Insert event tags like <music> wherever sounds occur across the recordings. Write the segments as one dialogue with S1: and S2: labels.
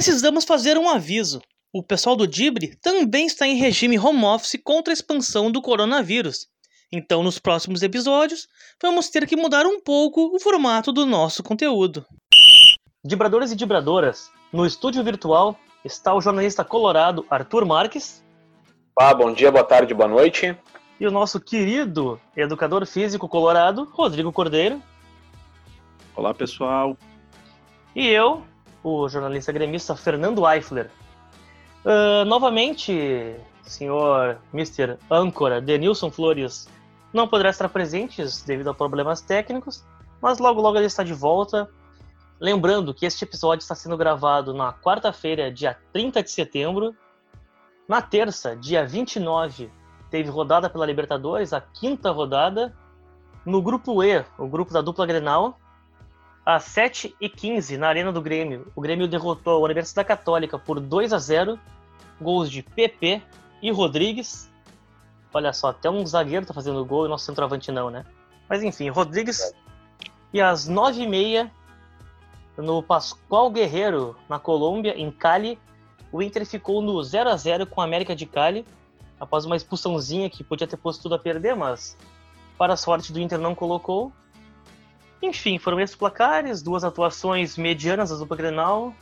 S1: Precisamos fazer um aviso. O pessoal do Dibre também está em regime home office contra a expansão do coronavírus. Então, nos próximos episódios, vamos ter que mudar um pouco o formato do nosso conteúdo. Dibradores e dibradoras, no estúdio virtual está o jornalista colorado Arthur Marques.
S2: Ah, bom dia, boa tarde, boa noite.
S1: E o nosso querido educador físico colorado, Rodrigo Cordeiro.
S3: Olá, pessoal.
S1: E eu, o jornalista gremista Fernando Eifler. Uh, novamente, senhor Mr. Âncora Denilson Flores não poderá estar presente devido a problemas técnicos, mas logo logo ele está de volta. Lembrando que este episódio está sendo gravado na quarta-feira, dia 30 de setembro. Na terça, dia 29, teve rodada pela Libertadores, a quinta rodada. No grupo E, o grupo da dupla Grenal, às 7h15, na Arena do Grêmio, o Grêmio derrotou a Universidade Católica por 2 a 0 gols de PP e Rodrigues. Olha só, até um zagueiro tá fazendo gol e nosso centroavante não, né? Mas enfim, Rodrigues. E às 9h30, no Pascoal Guerreiro, na Colômbia, em Cali, o Inter ficou no 0 a 0 com a América de Cali após uma expulsãozinha que podia ter posto tudo a perder, mas para a sorte do Inter não colocou. Enfim, foram esses placares, duas atuações medianas da dupla Grenal.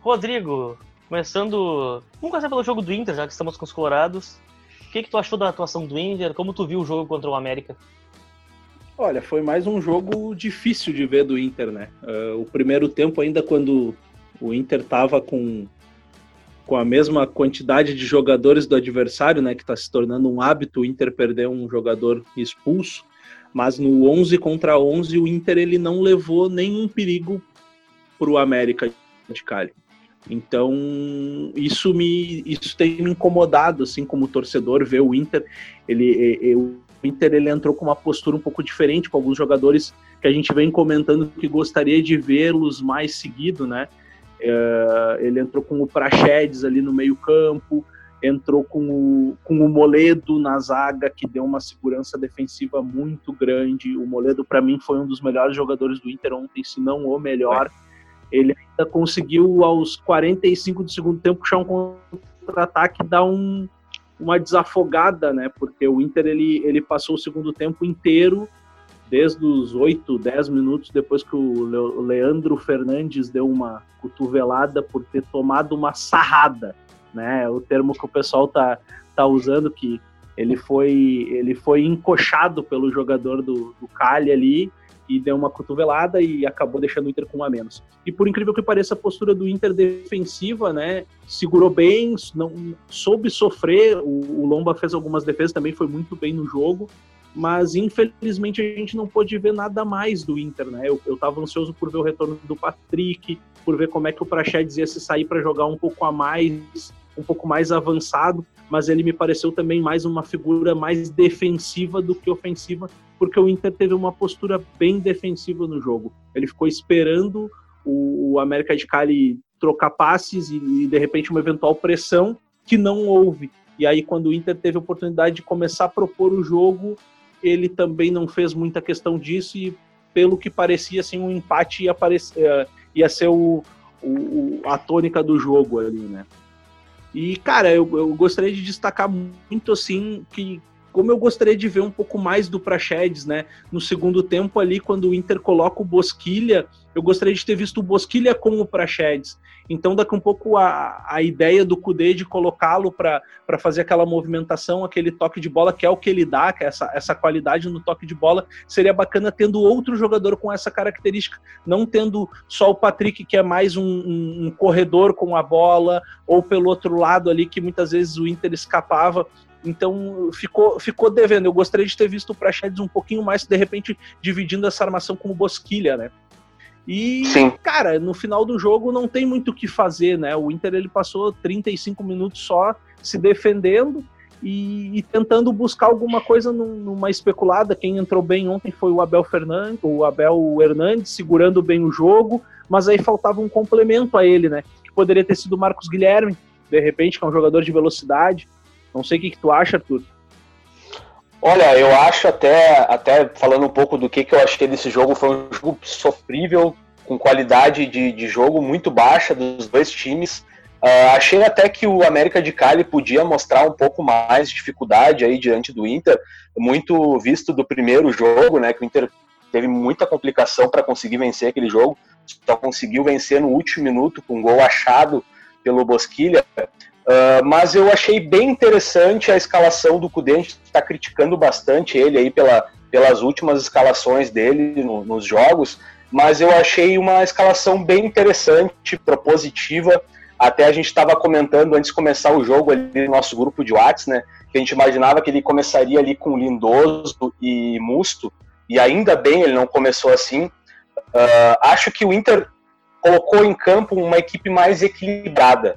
S1: Rodrigo, começando. Vamos começar pelo jogo do Inter, já que estamos com os colorados. O que, que tu achou da atuação do Inter? Como tu viu o jogo contra o América?
S3: Olha, foi mais um jogo difícil de ver do Inter, né? Uh, o primeiro tempo, ainda quando o Inter estava com com a mesma quantidade de jogadores do adversário, né, que está se tornando um hábito o Inter perder um jogador expulso, mas no 11 contra 11 o Inter ele não levou nenhum perigo para o América de Cali. Então isso me isso tem me incomodado assim como torcedor ver o Inter ele o Inter ele entrou com uma postura um pouco diferente com alguns jogadores que a gente vem comentando que gostaria de vê-los mais seguido, né? É, ele entrou com o Praxedes ali no meio-campo, entrou com o, com o Moledo na zaga, que deu uma segurança defensiva muito grande. O Moledo, para mim, foi um dos melhores jogadores do Inter ontem, se não o melhor. Ele ainda conseguiu, aos 45 do segundo tempo, puxar um contra-ataque e dar um, uma desafogada, né? Porque o Inter ele, ele passou o segundo tempo inteiro desde os 8, 10 minutos depois que o Leandro Fernandes deu uma cotovelada por ter tomado uma sarrada, né? O termo que o pessoal tá, tá usando que ele foi ele foi encoxado pelo jogador do, do Cali ali e deu uma cotovelada e acabou deixando o Inter com um a menos. E por incrível que pareça, a postura do Inter defensiva, né, segurou bem, não soube sofrer. O, o Lomba fez algumas defesas também, foi muito bem no jogo mas infelizmente a gente não pôde ver nada mais do Inter, né? Eu, eu tava ansioso por ver o retorno do Patrick, por ver como é que o Praxedes ia se sair para jogar um pouco a mais, um pouco mais avançado, mas ele me pareceu também mais uma figura mais defensiva do que ofensiva, porque o Inter teve uma postura bem defensiva no jogo. Ele ficou esperando o, América de Cali trocar passes e, e de repente uma eventual pressão que não houve. E aí, quando o Inter teve a oportunidade de começar a propor o jogo, ele também não fez muita questão disso e pelo que parecia assim um empate ia, aparecer, eh, ia ser o, o, a tônica do jogo ali, né? E cara, eu, eu gostaria de destacar muito assim que como eu gostaria de ver um pouco mais do Praxedes, né? No segundo tempo ali, quando o Inter coloca o Bosquilha, eu gostaria de ter visto o Bosquilha como o Praxedes. Então, daqui um pouco a, a ideia do Cudê de colocá-lo para fazer aquela movimentação, aquele toque de bola, que é o que ele dá, que é essa, essa qualidade no toque de bola, seria bacana tendo outro jogador com essa característica, não tendo só o Patrick, que é mais um, um, um corredor com a bola, ou pelo outro lado ali, que muitas vezes o Inter escapava. Então ficou, ficou devendo. Eu gostaria de ter visto o Praxedes um pouquinho mais, de repente, dividindo essa armação com o Bosquilha, né? E, Sim. cara, no final do jogo não tem muito o que fazer, né? O Inter ele passou 35 minutos só se defendendo e, e tentando buscar alguma coisa numa especulada. Quem entrou bem ontem foi o Abel Fernandes, o Abel Hernandes, segurando bem o jogo, mas aí faltava um complemento a ele, né? Que poderia ter sido o Marcos Guilherme, de repente, que é um jogador de velocidade. Não sei o que, que tu acha, Arthur.
S2: Olha, eu acho até, até falando um pouco do que, que eu achei desse jogo, foi um jogo sofrível. com qualidade de, de jogo muito baixa dos dois times. Uh, achei até que o América de Cali podia mostrar um pouco mais de dificuldade aí diante do Inter, muito visto do primeiro jogo, né? Que o Inter teve muita complicação para conseguir vencer aquele jogo, só conseguiu vencer no último minuto com um gol achado pelo Bosquilha. Uh, mas eu achei bem interessante a escalação do Cudê, a gente está criticando bastante ele aí pela, pelas últimas escalações dele no, nos jogos, mas eu achei uma escalação bem interessante, propositiva, até a gente estava comentando antes de começar o jogo ali no nosso grupo de WhatsApp, né? Que a gente imaginava que ele começaria ali com Lindoso e Musto, e ainda bem ele não começou assim. Uh, acho que o Inter colocou em campo uma equipe mais equilibrada.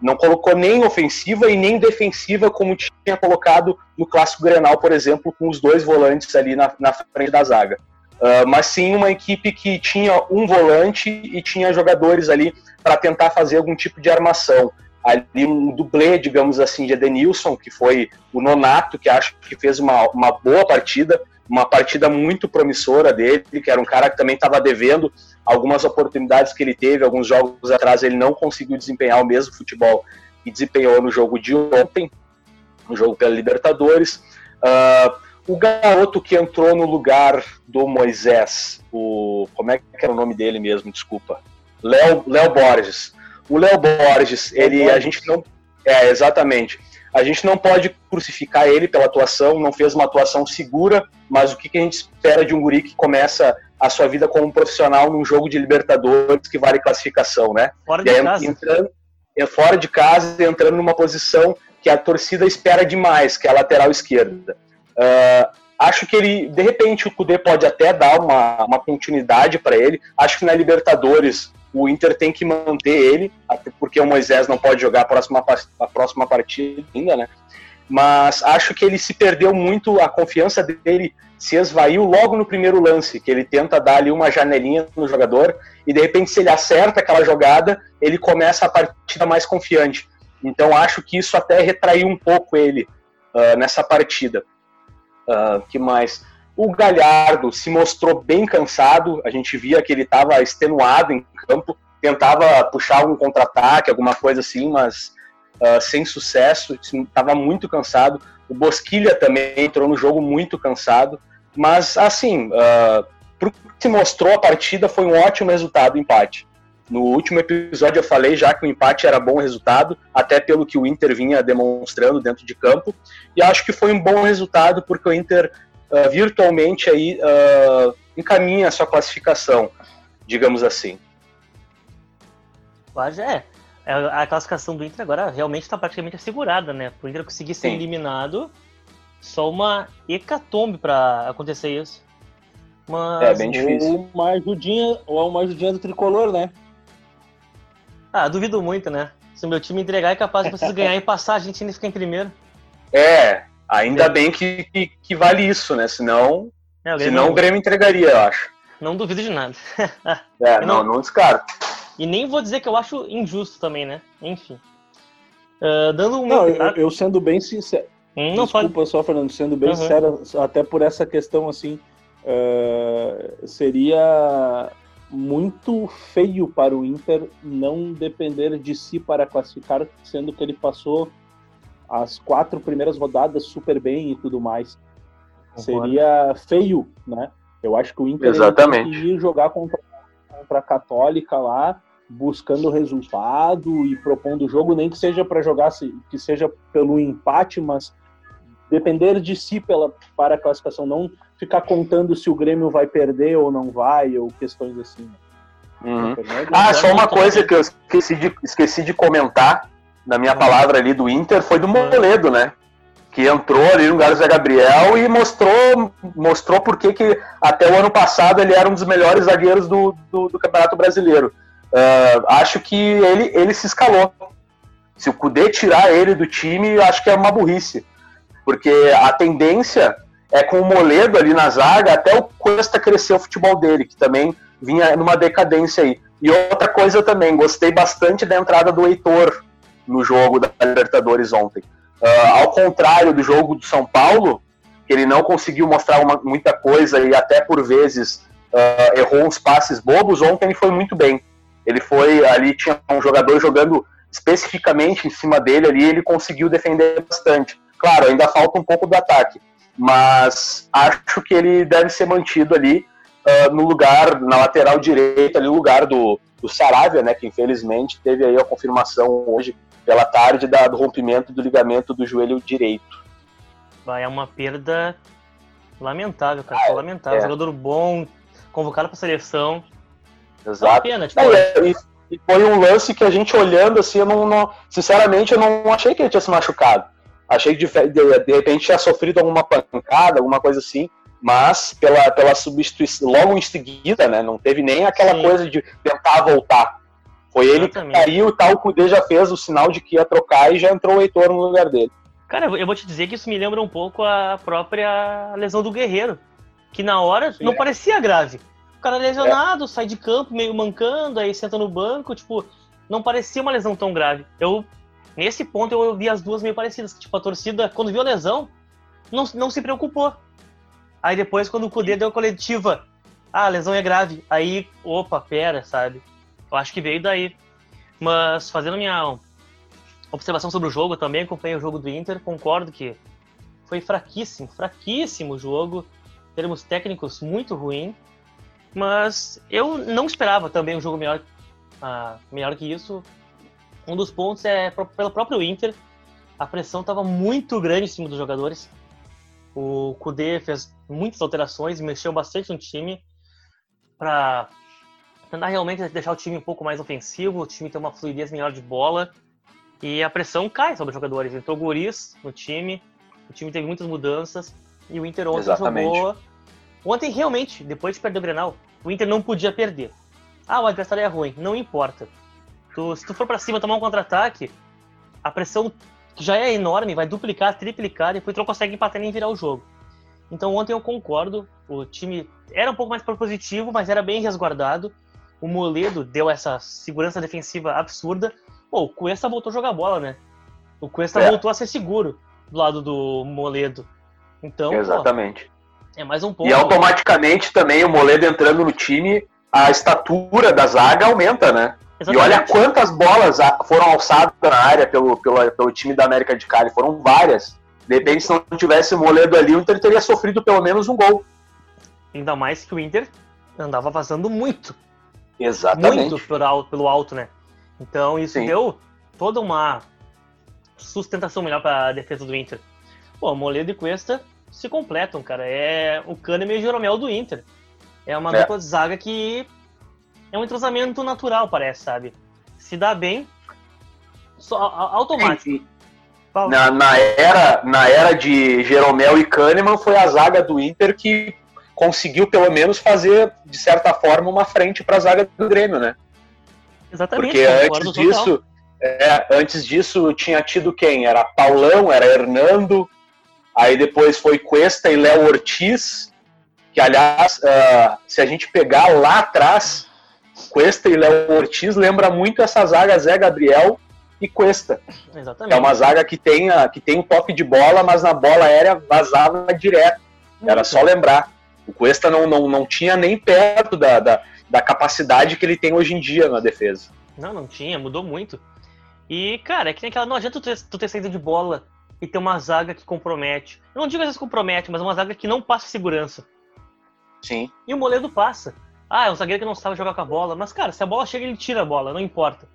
S2: Não colocou nem ofensiva e nem defensiva, como tinha colocado no Clássico Grenal, por exemplo, com os dois volantes ali na, na frente da zaga. Uh, mas sim uma equipe que tinha um volante e tinha jogadores ali para tentar fazer algum tipo de armação. Ali um dublê, digamos assim, de Edenilson, que foi o nonato, que acho que fez uma, uma boa partida, uma partida muito promissora dele, que era um cara que também estava devendo algumas oportunidades que ele teve, alguns jogos atrás ele não conseguiu desempenhar o mesmo futebol que desempenhou no jogo de ontem, no jogo pela Libertadores. Uh, o garoto que entrou no lugar do Moisés, o como é que era o nome dele mesmo? Desculpa. Léo, Borges. O Léo Borges, ele, a gente não. É, exatamente. A gente não pode crucificar ele pela atuação, não fez uma atuação segura, mas o que, que a gente espera de um guri que começa a sua vida como profissional num jogo de Libertadores que vale classificação, né?
S1: Fora de
S2: aí,
S1: casa.
S2: Entrando, é, fora de casa, entrando numa posição que a torcida espera demais, que é a lateral esquerda. Uh, Acho que ele, de repente, o Kudê pode até dar uma, uma continuidade para ele. Acho que na Libertadores o Inter tem que manter ele, até porque o Moisés não pode jogar a próxima, a próxima partida ainda, né? Mas acho que ele se perdeu muito, a confiança dele se esvaiu logo no primeiro lance, que ele tenta dar ali uma janelinha no jogador, e de repente, se ele acerta aquela jogada, ele começa a partida mais confiante. Então acho que isso até retraiu um pouco ele uh, nessa partida. Uh, que mais? O Galhardo se mostrou bem cansado, a gente via que ele estava extenuado em campo, tentava puxar algum contra-ataque, alguma coisa assim, mas uh, sem sucesso, estava muito cansado. O Bosquilha também entrou no jogo muito cansado, mas assim, uh, pro que se mostrou a partida foi um ótimo resultado, empate. No último episódio eu falei já que o empate era bom resultado, até pelo que o Inter vinha demonstrando dentro de campo, e acho que foi um bom resultado porque o Inter uh, virtualmente aí uh, encaminha a sua classificação, digamos assim.
S1: É, é, a classificação do Inter agora realmente está praticamente assegurada, né? Para o Inter conseguir ser Sim. eliminado, só uma hecatombe para acontecer isso.
S3: Mas... É bem difícil. Ou uma ajudinha, ou uma ajudinha do tricolor, né?
S1: Ah, duvido muito, né? Se o meu time entregar, é capaz de vocês <laughs> ganhar e passar, a gente ainda fica em primeiro.
S2: É, ainda é. bem que, que, que, vale isso, né? Senão, é, o senão não... o Grêmio entregaria, eu acho.
S1: Não duvido de nada.
S2: é, <laughs> não, não, não descarto.
S1: E nem vou dizer que eu acho injusto também, né? Enfim. Uh, dando um.
S3: Não, eu, eu, sendo bem sincero. Hum, não Desculpa pode... só, Fernando, sendo bem uhum. sincero, até por essa questão assim, uh, seria muito feio para o Inter não depender de si para classificar, sendo que ele passou as quatro primeiras rodadas super bem e tudo mais. Concordo. Seria feio, né? Eu acho que o Inter
S2: Exatamente.
S3: ir jogar contra, contra a Católica lá, buscando resultado e propondo o jogo, nem que seja para jogar, que seja pelo empate, mas depender de si pela, para a classificação, não ficar contando se o Grêmio vai perder ou não vai, ou questões assim.
S2: Uhum. Ah, só uma coisa que eu esqueci de, esqueci de comentar na minha palavra ali do Inter foi do Moledo, né? Que entrou ali no lugar do Zé Gabriel e mostrou, mostrou porque que até o ano passado ele era um dos melhores zagueiros do, do, do Campeonato Brasileiro. Uh, acho que ele, ele se escalou. Se o Cudê tirar ele do time, acho que é uma burrice. Porque a tendência é com o Moledo ali na zaga, até o Cuesta crescer o futebol dele, que também vinha numa decadência aí. E outra coisa também, gostei bastante da entrada do Heitor no jogo da Libertadores ontem. Uh, ao contrário do jogo do São Paulo, que ele não conseguiu mostrar uma, muita coisa e até por vezes uh, errou uns passes bobos. Ontem ele foi muito bem. Ele foi ali, tinha um jogador jogando especificamente em cima dele ali, ele conseguiu defender bastante. Claro, ainda falta um pouco do ataque, mas acho que ele deve ser mantido ali uh, no lugar, na lateral direita, ali no lugar do, do Saravia, né, que infelizmente teve aí a confirmação hoje pela tarde da, do rompimento do ligamento do joelho direito.
S1: É uma perda lamentável, cara, ah, lamentável. É. Jogador bom, convocado para a seleção.
S2: Exato. É tipo, é, e, e, foi um lance que a gente olhando assim, eu não, não, sinceramente eu não achei que ele tinha se machucado. Achei que de, de, de repente tinha sofrido alguma pancada, alguma coisa assim mas pela, pela substituição, logo em seguida, né? Não teve nem aquela Sim. coisa de tentar voltar. Foi ele Exatamente. que caiu e tal, o Kudê já fez o sinal de que ia trocar e já entrou o Heitor no lugar dele.
S1: Cara, eu vou te dizer que isso me lembra um pouco a própria lesão do Guerreiro, que na hora Sim, não é. parecia grave. O cara lesionado, é. sai de campo meio mancando, aí senta no banco, tipo, não parecia uma lesão tão grave. Eu, nesse ponto, eu vi as duas meio parecidas. Tipo, a torcida, quando viu a lesão, não, não se preocupou. Aí depois, quando o Kudê deu a coletiva, ah, a lesão é grave. Aí, opa, pera, sabe? Eu acho que veio daí. Mas fazendo minha observação sobre o jogo, também acompanhei o jogo do Inter, concordo que foi fraquíssimo, fraquíssimo o jogo, termos técnicos muito ruim, mas eu não esperava também um jogo melhor, uh, melhor que isso. Um dos pontos é pelo próprio Inter, a pressão estava muito grande em cima dos jogadores. O Kudê fez muitas alterações, mexeu bastante no time para tentar realmente deixar o time um pouco mais ofensivo, o time ter uma fluidez melhor de bola e a pressão cai sobre os jogadores. Entrou Guris no time, o time teve muitas mudanças e o Inter ontem Exatamente. jogou. Ontem, realmente, depois de perder o Grenal, o Inter não podia perder. Ah, o adversário é ruim, não importa. Tu, se tu for para cima tomar um contra-ataque, a pressão que já é enorme, vai duplicar, triplicar, depois tu não consegue empatar nem virar o jogo. Então ontem eu concordo, o time era um pouco mais propositivo, mas era bem resguardado. O Moledo deu essa segurança defensiva absurda. Pô, o Cuesta voltou a jogar bola, né? O Cuesta é. voltou a ser seguro do lado do Moledo. Então,
S2: Exatamente.
S1: Pô, é mais um pouco.
S2: E automaticamente também o Moledo entrando no time, a estatura da zaga aumenta, né? Exatamente. E olha quantas bolas foram alçadas na área pelo, pelo, pelo time da América de Cali. Foram várias. De repente, se não tivesse o Moledo ali, o Inter teria sofrido pelo menos um gol.
S1: Ainda mais que o Inter andava vazando muito.
S2: Exatamente.
S1: Muito pelo, pelo alto, né? Então isso Sim. deu toda uma sustentação melhor para a defesa do Inter. Pô, Moledo e Cuesta se completam, cara. É o Kahneman e o Jeromel do Inter. É uma é. dupla de zaga que é um entrosamento natural, parece, sabe? Se dá bem, só, automático.
S2: Na, na, era, na era de Jeromel e Kahneman, foi a zaga do Inter que conseguiu, pelo menos, fazer, de certa forma, uma frente para a zaga do Grêmio, né?
S1: Exatamente.
S2: Porque antes disso, é, antes disso, tinha tido quem? Era Paulão, era Hernando, aí depois foi Cuesta e Léo Ortiz, que, aliás, uh, se a gente pegar lá atrás, Cuesta e Léo Ortiz lembra muito essa zaga Zé Gabriel e Cuesta. Exatamente. É uma zaga que tem, a, que tem um toque de bola, mas na bola aérea vazava direto. Era só lembrar. O Cuesta não, não, não tinha nem perto da, da, da capacidade que ele tem hoje em dia na defesa.
S1: Não, não tinha, mudou muito. E, cara, é que nem aquela. Não adianta tu ter, tu ter saída de bola e ter uma zaga que compromete. Eu não digo às vezes compromete, mas uma zaga que não passa segurança.
S2: Sim.
S1: E o Moledo passa. Ah, é um zagueiro que não sabe jogar com a bola. Mas, cara, se a bola chega, ele tira a bola, não importa.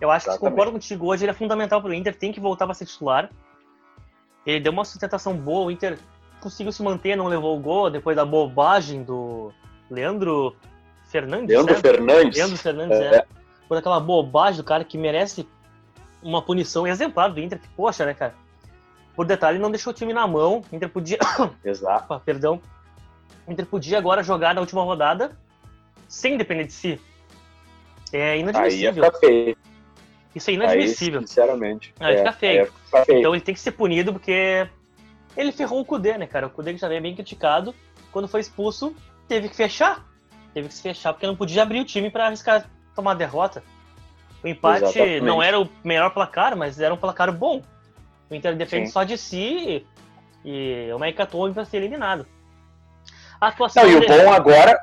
S1: Eu acho Exatamente. que concordo contigo hoje, ele é fundamental para o Inter, tem que voltar para ser titular. Ele deu uma sustentação boa, o Inter conseguiu se manter, não levou o gol depois da bobagem do Leandro Fernandes.
S2: Leandro certo? Fernandes.
S1: Leandro Fernandes, é. é. Por aquela bobagem do cara que merece uma punição exemplar do Inter, que, poxa, né, cara? Por detalhe, não deixou o time na mão. Inter podia. <coughs>
S2: Exato.
S1: Perdão. Inter podia agora jogar na última rodada sem depender de si. É inadmissível.
S2: Aí ia feio.
S1: Isso é inadmissível.
S2: Aí, sinceramente.
S1: Aí é, fica feio. Fica feio. Então ele tem que ser punido porque ele ferrou o Kudê, né, cara? O Kudê que já veio bem criticado. Quando foi expulso, teve que fechar. Teve que se fechar porque não podia abrir o time para arriscar tomar derrota. O empate Exatamente. não era o melhor placar, mas era um placar bom. O Inter defende Sim. só de si e o uma hecatombe para ser eliminado.
S2: A atuação não, e o bom agora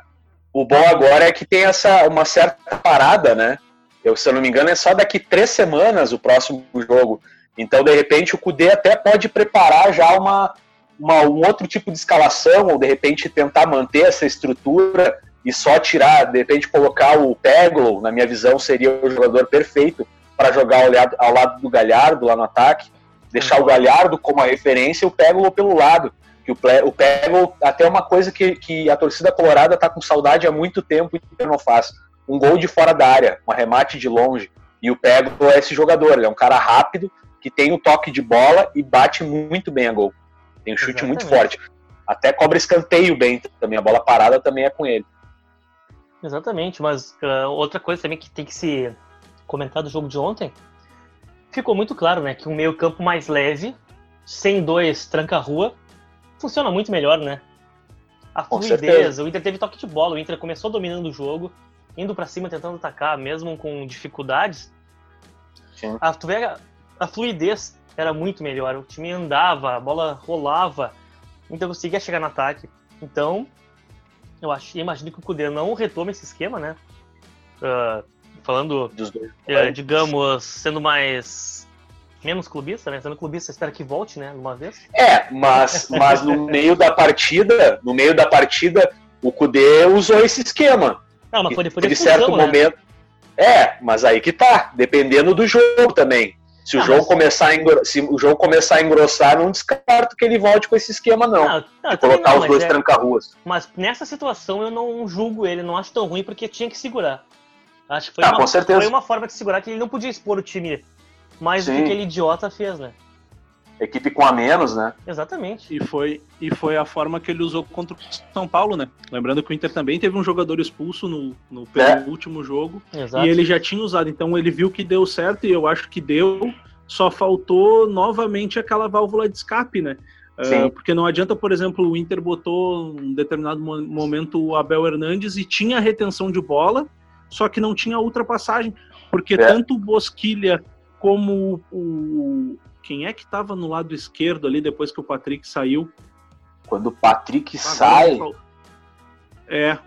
S2: o bom agora é que tem essa uma certa parada, né? Eu, se eu não me engano, é só daqui três semanas o próximo jogo. Então, de repente, o Cudê até pode preparar já uma, uma, um outro tipo de escalação, ou de repente tentar manter essa estrutura e só tirar, de repente colocar o Peglo, na minha visão, seria o jogador perfeito para jogar ao lado, ao lado do Galhardo lá no ataque, deixar o Galhardo como a referência e o Peglo pelo lado. Que o, o Peglo, até uma coisa que, que a torcida colorada está com saudade há muito tempo e não faz. Um gol de fora da área, um arremate de longe. E o Peglo é esse jogador, ele é um cara rápido, que tem o toque de bola e bate muito bem a gol. Tem um chute Exatamente. muito forte. Até cobra escanteio bem também, a bola parada também é com ele.
S1: Exatamente, mas uh, outra coisa também que tem que se comentar do jogo de ontem, ficou muito claro, né, que um meio campo mais leve, sem dois tranca-rua, funciona muito melhor, né? A Com fluidez, certeza. o Inter teve toque de bola, o Inter começou dominando o jogo, indo para cima, tentando atacar, mesmo com dificuldades. Sim. A, tu vê a, fluidez era muito melhor, o time andava, a bola rolava, então conseguia chegar no ataque. Então, eu acho, imagino que o Cudê não retome esse esquema, né? Uh, falando, é, digamos, sendo mais menos clubista, né? Sendo clubista, espera que volte, né? Uma vez.
S2: É, mas, mas no <laughs> meio da partida, no meio da partida, o Cudê usou esse esquema.
S1: Não, mas foi depois
S2: de certo né? momento. É, mas aí que tá, dependendo do jogo também. Se o, ah, jogo mas... começar a se o jogo começar a engrossar, não descarto que ele volte com esse esquema, não. não, não de colocar não, os dois é... tranca-ruas.
S1: Mas nessa situação eu não julgo ele, não acho tão ruim, porque tinha que segurar. Acho que foi,
S2: ah,
S1: uma,
S2: foi
S1: uma forma de segurar que ele não podia expor o time mais Sim. do que aquele idiota fez, né?
S2: Equipe com a menos, né?
S1: Exatamente.
S3: E foi, e foi a forma que ele usou contra o São Paulo, né? Lembrando que o Inter também teve um jogador expulso no, no é. último jogo. Exato. E ele já tinha usado, então ele viu que deu certo e eu acho que deu só faltou novamente aquela válvula de escape, né? Uh, porque não adianta, por exemplo, o Inter botou um determinado momento o Abel Hernandes e tinha retenção de bola, só que não tinha ultrapassagem, porque é. tanto o Bosquilha como o. Quem é que estava no lado esquerdo ali depois que o Patrick saiu?
S2: Quando o Patrick sai.
S3: É,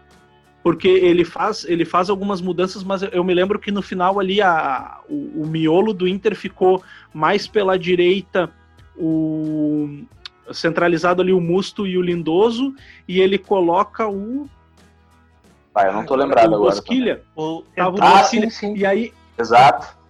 S3: porque ele faz, ele faz algumas mudanças, mas eu me lembro que no final ali a, o, o miolo do Inter ficou mais pela direita, o centralizado ali o Musto e o Lindoso, e ele coloca o.
S2: Ah, eu não tô lembrado o agora.
S3: Bosquilha. O...
S2: Tava o ah, Bosquilha. Sim, sim.
S3: E aí.
S2: Exato.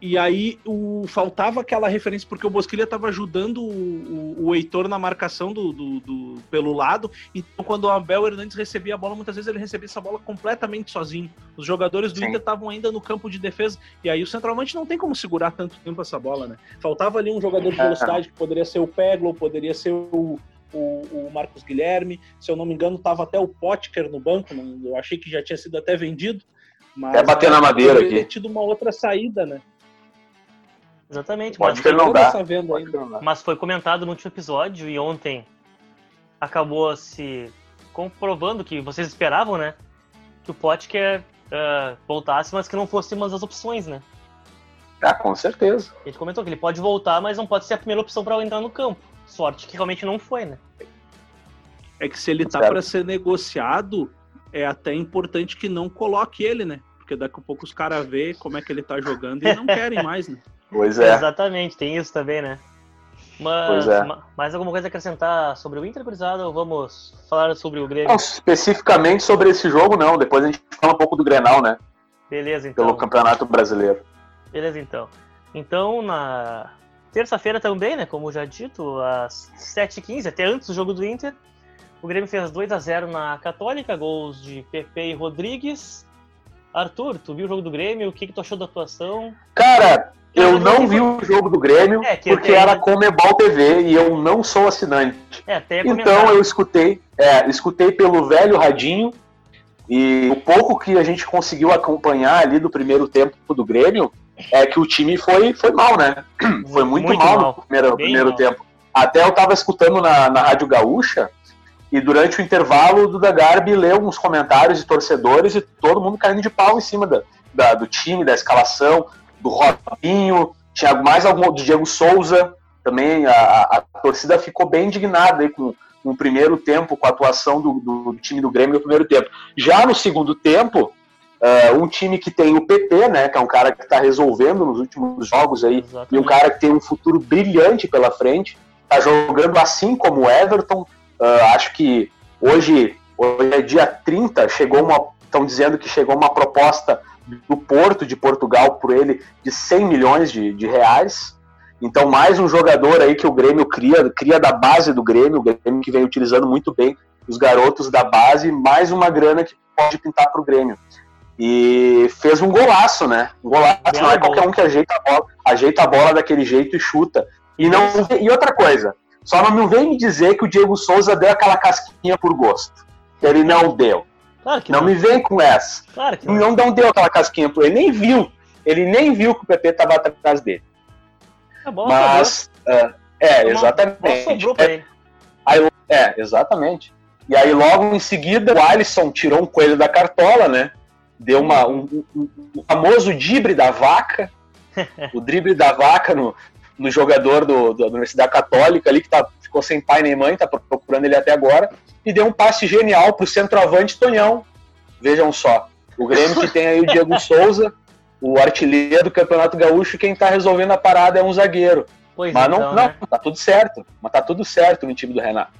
S3: E aí o, faltava aquela referência, porque o Bosquilha estava ajudando o, o, o, Heitor na marcação do, do, do, pelo lado. Então, quando o Abel Hernandes recebia a bola, muitas vezes ele recebia essa bola completamente sozinho. Os jogadores do Sim. Inter estavam ainda no campo de defesa. E aí o centralmente não tem como segurar tanto tempo essa bola, né? Faltava ali um jogador de <laughs> velocidade que poderia ser o Peglo, poderia ser o, o, o, Marcos Guilherme. Se eu não me engano, estava até o Potker no banco. Não, eu achei que já tinha sido até vendido. Mas,
S2: é bater na madeira aqui.
S3: tido uma outra saída, né?
S1: Exatamente.
S2: Pode mas, não dá.
S1: mas foi comentado no último episódio e ontem acabou se comprovando que vocês esperavam, né? Que o Potker uh, voltasse, mas que não fosse uma das opções, né?
S2: Ah, com certeza.
S1: A gente comentou que ele pode voltar, mas não pode ser a primeira opção para entrar no campo. Sorte que realmente não foi, né?
S3: É que se ele tá para ser negociado, é até importante que não coloque ele, né? Porque daqui a pouco os caras vê como é que ele tá jogando e não querem mais, né? <laughs>
S2: Pois é.
S1: Exatamente, tem isso também, né? Mas, é. mais alguma coisa a acrescentar sobre o Inter, ou vamos falar sobre o Grêmio?
S2: Não, especificamente sobre esse jogo, não. Depois a gente fala um pouco do Grenal, né?
S1: Beleza, então.
S2: Pelo Campeonato Brasileiro.
S1: Beleza, então. Então, na terça-feira também, né? Como já dito, às 7h15, até antes do jogo do Inter, o Grêmio fez 2 a 0 na Católica, gols de Pepe e Rodrigues. Arthur, tu viu o jogo do Grêmio? O que, que tu achou da atuação?
S2: Cara, eu não vi o jogo do Grêmio é, porque tem... era Comebol TV e eu não sou assinante.
S1: É,
S2: então eu escutei, é, escutei pelo velho radinho e o pouco que a gente conseguiu acompanhar ali do primeiro tempo do Grêmio é que o time foi, foi mal, né? <clears throat> Foi muito, muito mal, mal, no primeiro, primeiro mal. tempo. Até eu tava escutando na, na Rádio Gaúcha e durante o intervalo o Duda Garbi leu uns comentários de torcedores e todo mundo caindo de pau em cima da, da do time, da escalação do Robinho, tinha mais algum do Diego Souza também. A, a torcida ficou bem indignada aí com, no primeiro tempo com a atuação do, do, time do Grêmio no primeiro tempo. Já no segundo tempo, uh, um time que tem o PP, né, que é um cara que está resolvendo nos últimos jogos aí, Exatamente. e um cara que tem um futuro brilhante pela frente, está jogando assim como o Everton. Uh, acho que hoje, hoje é dia 30, chegou uma. Estão dizendo que chegou uma proposta do Porto de Portugal por ele de 100 milhões de, de reais. Então, mais um jogador aí que o Grêmio cria, cria da base do Grêmio, o Grêmio que vem utilizando muito bem os garotos da base, mais uma grana que pode pintar para o Grêmio. E fez um golaço, né? Um golaço, não é qualquer um que ajeita a bola, ajeita a bola daquele jeito e chuta. E, não, e outra coisa, só não vem me dizer que o Diego Souza deu aquela casquinha por gosto. Ele não deu. Claro não, não, me vem com essa. Claro que não. não. Não deu aquela casquinha por ele, nem viu. Ele nem viu que o PP estava atrás dele. É bom, Mas, uh, é, exatamente. É, aí, é, exatamente. E aí, logo em seguida, o Alisson tirou um coelho da cartola, né? Deu uma, um, um, um famoso drible da vaca. <laughs> o drible da vaca no, no jogador do, da Universidade Católica ali, que tá, ficou sem pai nem mãe, tá procurando ele até agora. E deu um passe genial pro centroavante Tonhão. Vejam só. O Grêmio que tem aí o Diego <laughs> Souza, o artilheiro do Campeonato Gaúcho, quem tá resolvendo a parada é um zagueiro. Pois mas então, não, não, né? tá tudo certo. Mas tá tudo certo no time do Renato.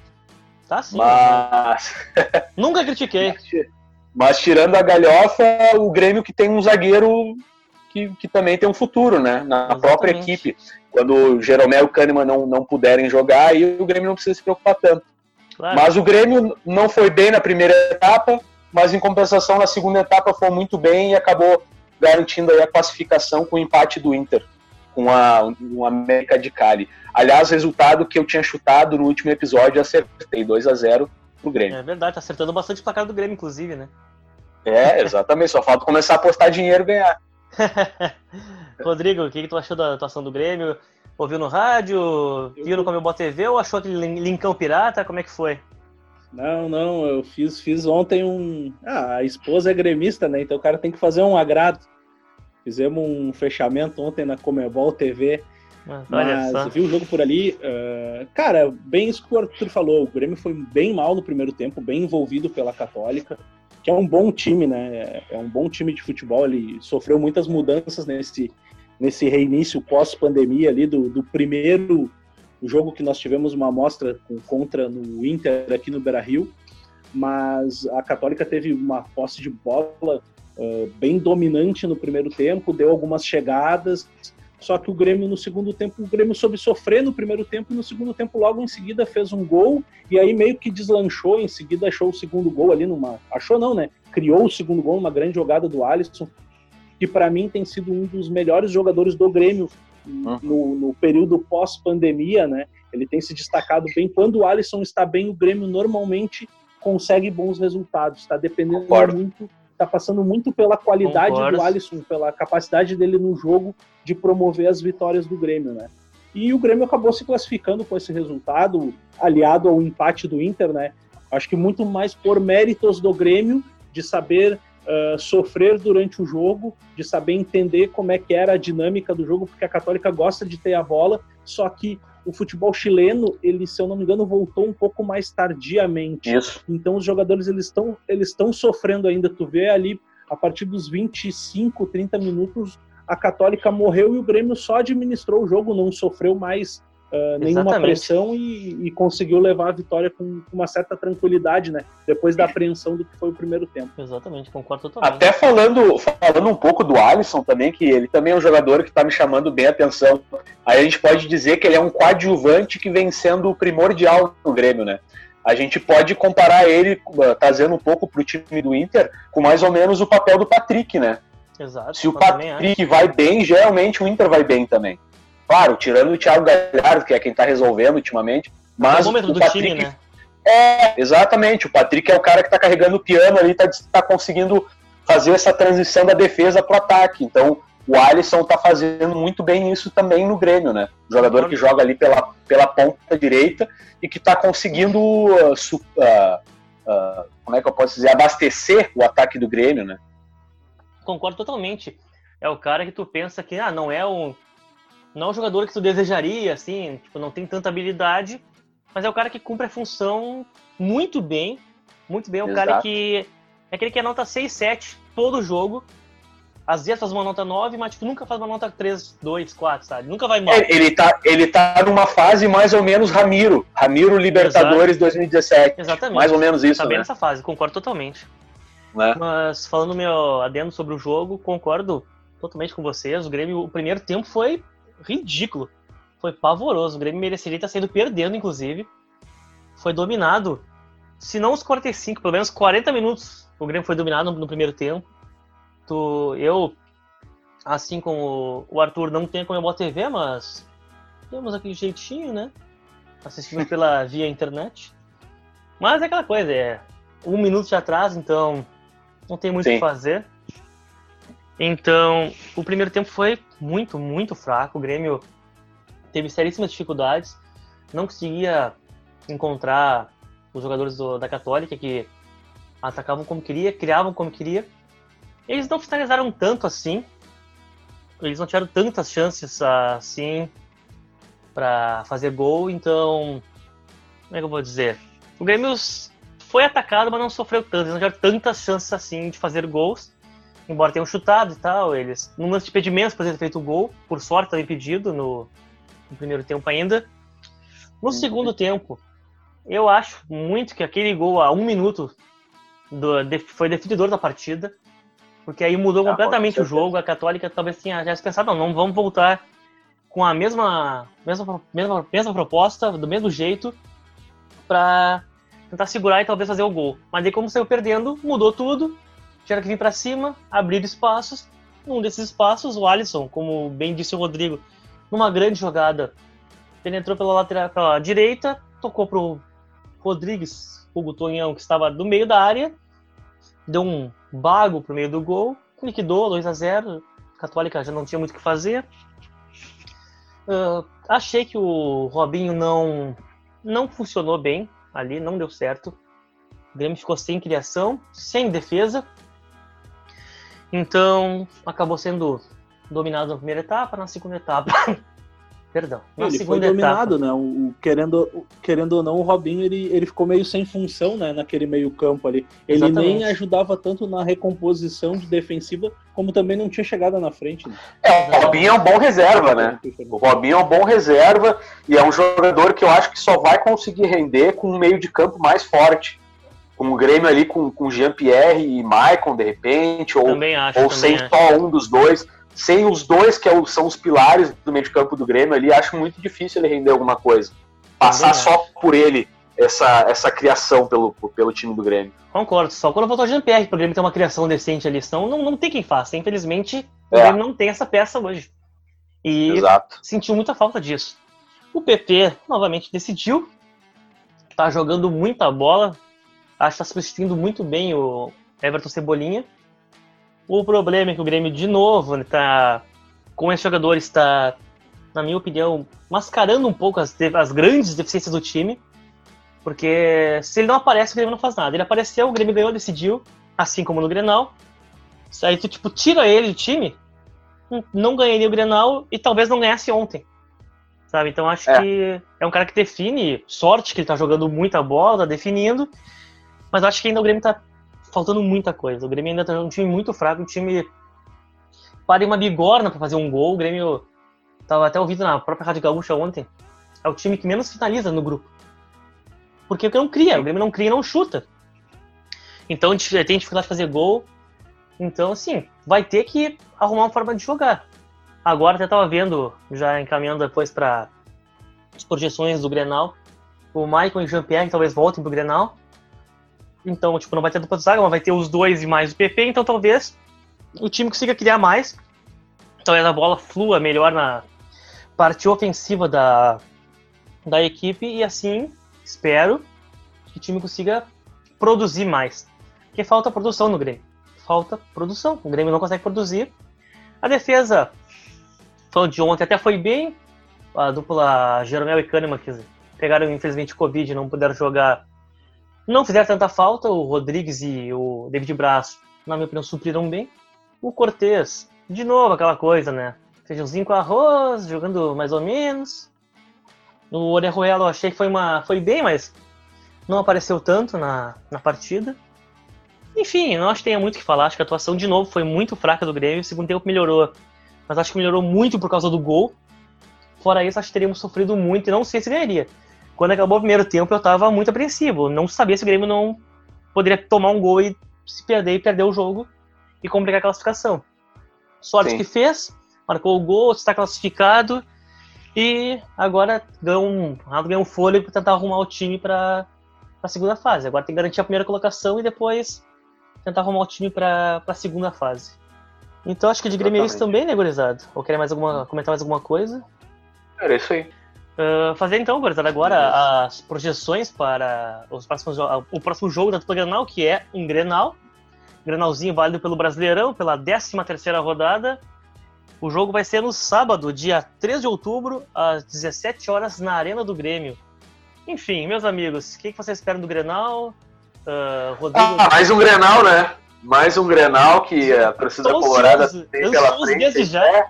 S1: Tá sim.
S2: Mas.
S1: Nunca critiquei. <laughs>
S2: Mas, tirando a galhofa, o Grêmio que tem um zagueiro que, que também tem um futuro, né? Na Exatamente. própria equipe. Quando o Jeromel e o Kahneman não, não puderem jogar, aí o Grêmio não precisa se preocupar tanto. Claro. Mas o Grêmio não foi bem na primeira etapa, mas em compensação na segunda etapa foi muito bem e acabou garantindo aí a classificação com o empate do Inter com a, o América de Cali. Aliás, resultado que eu tinha chutado no último episódio, acertei 2 a 0 pro Grêmio.
S1: É verdade, tá acertando bastante o placar do Grêmio, inclusive, né?
S2: É, exatamente, só falta começar a apostar dinheiro e ganhar. <laughs>
S1: Rodrigo, o que, que tu achou da atuação do Grêmio? Ouviu no rádio? Viu no Comebol TV ou achou aquele linkão pirata? Como é que foi?
S3: Não, não, eu fiz, fiz ontem um. Ah, a esposa é gremista, né? Então o cara tem que fazer um agrado. Fizemos um fechamento ontem na Comebol TV. Mas, mas vi o jogo por ali. Uh, cara, bem isso que o Arthur falou. O Grêmio foi bem mal no primeiro tempo, bem envolvido pela Católica, que é um bom time, né? É um bom time de futebol. Ele sofreu muitas mudanças nesse, nesse reinício pós-pandemia ali do, do primeiro jogo que nós tivemos uma amostra contra no Inter aqui no Beira Rio. Mas a Católica teve uma posse de bola uh, bem dominante no primeiro tempo, deu algumas chegadas, só que o Grêmio no segundo tempo, o Grêmio soube sofrer no primeiro tempo e no segundo tempo logo em seguida fez um gol e aí meio que deslanchou, em seguida achou o segundo gol ali numa, achou não, né? Criou o segundo gol numa grande jogada do Alisson, que para mim tem sido um dos melhores jogadores do Grêmio uhum. no, no período pós-pandemia, né? Ele tem se destacado bem. Quando o Alisson está bem, o Grêmio normalmente consegue bons resultados. Está dependendo Concordo. muito está passando muito pela qualidade Concordo. do Alisson, pela capacidade dele no jogo de promover as vitórias do Grêmio, né? E o Grêmio acabou se classificando com esse resultado, aliado ao empate do Inter, né? Acho que muito mais por méritos do Grêmio de saber uh, sofrer durante o jogo, de saber entender como é que era a dinâmica do jogo, porque a Católica gosta de ter a bola, só que o futebol chileno, ele, se eu não me engano, voltou um pouco mais tardiamente.
S2: Isso.
S3: Então os jogadores eles estão eles estão sofrendo ainda. Tu vê ali a partir dos 25, 30 minutos a Católica morreu e o Grêmio só administrou o jogo, não sofreu mais uh, nenhuma pressão e, e, conseguiu levar a vitória com, com, uma certa tranquilidade, né? Depois da apreensão do que foi o primeiro tempo.
S1: Exatamente, concordo totalmente.
S2: Até falando, falando um pouco do Alisson também, que ele também é um jogador que está me chamando bem a atenção. Aí a gente pode dizer que ele é um coadjuvante que vem sendo primordial no Grêmio, né? a gente pode comparar ele, trazendo um pouco para o time do Inter, com mais ou menos o papel do Patrick, né?
S1: Exato.
S2: Se o Patrick vai bem, geralmente o Inter vai bem também. Claro, tirando o Thiago Galhardo, que é quem está resolvendo ultimamente. Mas é o, o Patrick. Time, né? É, exatamente. O Patrick é o cara que está carregando o piano ali, está tá conseguindo fazer essa transição da defesa para o ataque. Então, o Alisson está fazendo muito bem isso também no Grêmio, né? O jogador que joga ali pela, pela ponta direita e que está conseguindo, uh, uh, uh, como é que eu posso dizer, abastecer o ataque do Grêmio, né?
S1: Concordo totalmente. É o cara que tu pensa que ah, não é um não é um jogador que tu desejaria, assim, tipo, não tem tanta habilidade, mas é o cara que cumpre a função muito bem. Muito bem. É o
S2: Exato.
S1: cara que. É aquele que é nota 6, 7 todo jogo. Às vezes faz uma nota 9, mas tipo, nunca faz uma nota 3, 2, 4, sabe? Nunca vai mal.
S2: Ele, ele, tá, ele tá numa fase mais ou menos Ramiro. Ramiro Libertadores 2017.
S1: Exatamente.
S2: Mais ou menos isso,
S1: Tá bem
S2: né?
S1: nessa fase, concordo totalmente.
S2: Né?
S1: Mas falando meu adendo sobre o jogo, concordo totalmente com vocês. O Grêmio, o primeiro tempo foi ridículo. Foi pavoroso. O Grêmio mereceria estar saindo perdendo, inclusive. Foi dominado. Se não os 45, pelo menos 40 minutos, o Grêmio foi dominado no, no primeiro tempo. Tu, eu, assim como o Arthur, não tenho como eu TV, mas temos aquele jeitinho, né? Assistimos <laughs> pela via internet. Mas é aquela coisa, é um minuto de atraso, então não tem muito o que fazer. Então, o primeiro tempo foi muito, muito fraco. O Grêmio teve seríssimas dificuldades, não conseguia encontrar os jogadores do- da Católica que atacavam como queria, criavam como queria. Eles não finalizaram tanto assim, eles não tiveram tantas chances assim para fazer gol, então como é que eu vou dizer? O Grêmio foi atacado, mas não sofreu tanto, eles não tiveram tantas chances assim de fazer gols embora tenham chutado e tal, eles, num lance de impedimentos, poderiam ter feito o gol, por sorte estava impedido no, no primeiro tempo ainda. No segundo tempo, eu acho muito que aquele gol a um minuto do- de- foi definidor da partida, porque aí mudou
S2: Ah,
S1: completamente
S2: com
S1: o jogo, a Católica talvez tenha já pensado, não, não, vamos voltar com a mesma, mesma, mesma, mesma proposta, do mesmo jeito, para tentar segurar e talvez fazer o gol. Mas aí como saiu perdendo, mudou tudo, tiveram que vir para cima, abrir espaços. Num desses espaços, o Alisson, como bem disse o Rodrigo, numa grande jogada, penetrou pela lateral pela direita, tocou pro Rodrigues, o Tonhão, que estava no meio da área, deu um bago pro meio do gol, liquidou 2 a 0 a Católica já não tinha muito o que fazer. Ah, achei que o Robinho não, não funcionou bem ali, não deu certo. O Grêmio ficou sem criação, sem defesa. Então, acabou sendo dominado na primeira etapa, na segunda etapa. <laughs> Perdão. Na
S3: Ele foi
S1: segunda
S3: dominado,
S1: etapa.
S3: né? O, o- querendo, o- querendo ou não, o Robinho ele, ele ficou meio sem função né, naquele meio campo ali. Ele
S1: Exatamente.
S3: nem ajudava tanto na recomposição de defensiva, como também não tinha chegada na frente. Né?
S2: É, o Robinho é um bom reserva, né? O Robinho é um bom reserva e é um jogador que eu acho que só vai conseguir render com um meio de campo mais forte. Com o Grêmio ali com, com Jean-Pierre e Maicon, de repente, ou,
S1: acho.
S2: ou sem
S1: acho.
S2: só um dos dois. Sem os dois, que é o- são os pilares do meio de campo do Grêmio ali, acho muito difícil ele render alguma coisa. Passar
S1: Também
S2: só por ele essa, essa criação pelo, pelo time do Grêmio.
S1: Concordo, só quando voltou o Jean-Pierre pro Grêmio ter uma criação decente ali, senão não, não tem quem faça. Infelizmente, o
S2: É.
S1: Grêmio não tem essa peça hoje. E
S2: Exato.
S1: sentiu muita falta disso. O PP novamente decidiu, tá jogando muita bola, acho que tá substituindo muito bem o Everton Cebolinha. O problema é que o Grêmio, de novo, né, tá com esses jogadores, está, na minha opinião, mascarando um pouco as, as grandes deficiências do time. Porque se ele não aparece, o Grêmio não faz nada. Ele apareceu, o Grêmio ganhou, decidiu, assim como no Grenal. Aí tu, tipo, tira ele do time, não ganharia o Grenal e talvez não ganhasse ontem. Sabe? Então acho
S2: É.
S1: que é um cara que define, sorte que ele tá jogando muita bola, tá definindo, mas acho que ainda o Grêmio tá faltando muita coisa. O Grêmio ainda tá um time muito fraco, um time para uma bigorna para fazer um gol. O Grêmio tava até ouvindo na própria Rádio Gaúcha ontem. É o time que menos finaliza no grupo. Porque não cria, o Grêmio não cria e não chuta. Então tem dificuldade de fazer gol. Então, assim, vai ter que arrumar uma forma de jogar. Agora até tava vendo, já encaminhando depois para as projeções do Grenal, o Michael e o Jean-Pierre talvez voltem pro Grenal. Então, tipo, não vai ter dupla de zaga, mas vai ter os dois e mais o PP, então talvez o time consiga criar mais. Talvez a bola flua melhor na parte ofensiva da, da equipe e assim, espero que o time consiga produzir mais. Porque falta produção no Grêmio. Falta produção. O Grêmio não consegue produzir. A defesa, falando de ontem, até foi bem. A dupla Jeromel e Kahneman, que pegaram infelizmente Covid não puderam jogar, não fizeram tanta falta. O Rodrigues e o David Braz, na minha opinião, supriram bem. O Cortez, de novo aquela coisa, né? Feijãozinho com arroz, jogando mais ou menos. O Orejuela eu achei que foi, uma, foi bem, mas não apareceu tanto na, na partida. Enfim, não acho que tenha muito o que falar. Acho que a atuação, de novo, foi muito fraca do Grêmio. O segundo tempo melhorou, mas acho que melhorou muito por causa do gol. Fora isso, acho que teríamos sofrido muito e não sei se ganharia. Quando acabou o primeiro tempo, eu estava muito apreensivo. Não sabia se o Grêmio não poderia tomar um gol e se perder e perder o jogo e complicar a classificação. Sorte Sim. que fez, marcou o gol, está classificado e agora ganhou um, ganhou um fôlego para tentar arrumar o time para a segunda fase. Agora tem que garantir a primeira colocação e depois tentar arrumar o time para a segunda fase. Então acho que de Grêmio é isso também, né, gurizada? Ou quer mais alguma, comentar mais alguma coisa?
S2: Era isso aí.
S1: Uh, fazer então, gurizada, agora as projeções para os próximos, o próximo jogo da dupla Grenal, que é um Grenal. Grenalzinho válido pelo Brasileirão, pela 13 terceira rodada. O jogo vai ser no sábado, dia 3 de outubro, às 17 horas, na Arena do Grêmio. Enfim, meus amigos, o que, que vocês esperam do Grenal?
S2: Uh, Rodrigo... Ah, mais um Grenal, né? Mais um Grenal que a torcida colorada tem pela frente. Já. É,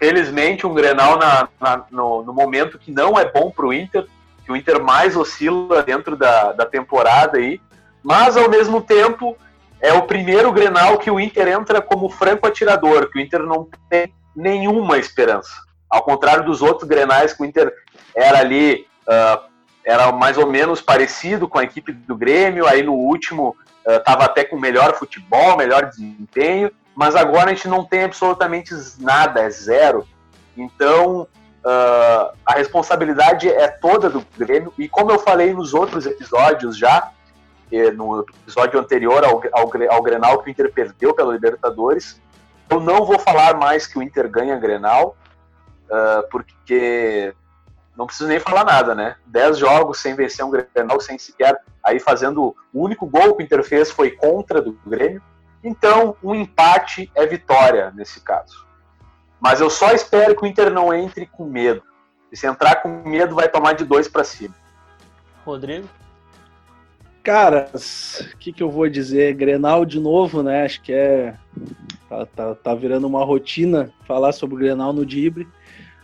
S2: infelizmente, um Grenal na, na, no, no, momento que não é bom para o Inter, que o Inter mais oscila dentro da, da temporada aí, mas ao mesmo tempo é o primeiro Grenal que o Inter entra como franco atirador, que o Inter não tem nenhuma esperança. Ao contrário dos outros Grenais que o Inter era ali uh, era mais ou menos parecido com a equipe do Grêmio, aí no último estava uh, até com melhor futebol, melhor desempenho, mas agora a gente não tem absolutamente nada, é zero. Então uh, a responsabilidade é toda do Grêmio, e como eu falei nos outros episódios já, no episódio anterior ao, ao, ao Grenal que o Inter perdeu pela Libertadores, eu não vou falar mais que o Inter ganha Grenal, uh, porque não preciso nem falar nada, né? Dez jogos sem vencer um Grenal, sem sequer aí fazendo o único gol que o Inter fez foi contra do Grêmio. Então, um empate é vitória nesse caso. Mas eu só espero que o Inter não entre com medo. E se entrar com medo, vai tomar de dois para cima.
S1: Rodrigo?
S3: Cara, o que, que eu vou dizer? Grenal de novo, né? Acho que é. Tá, tá, tá virando uma rotina falar sobre o Grenal no Dibre.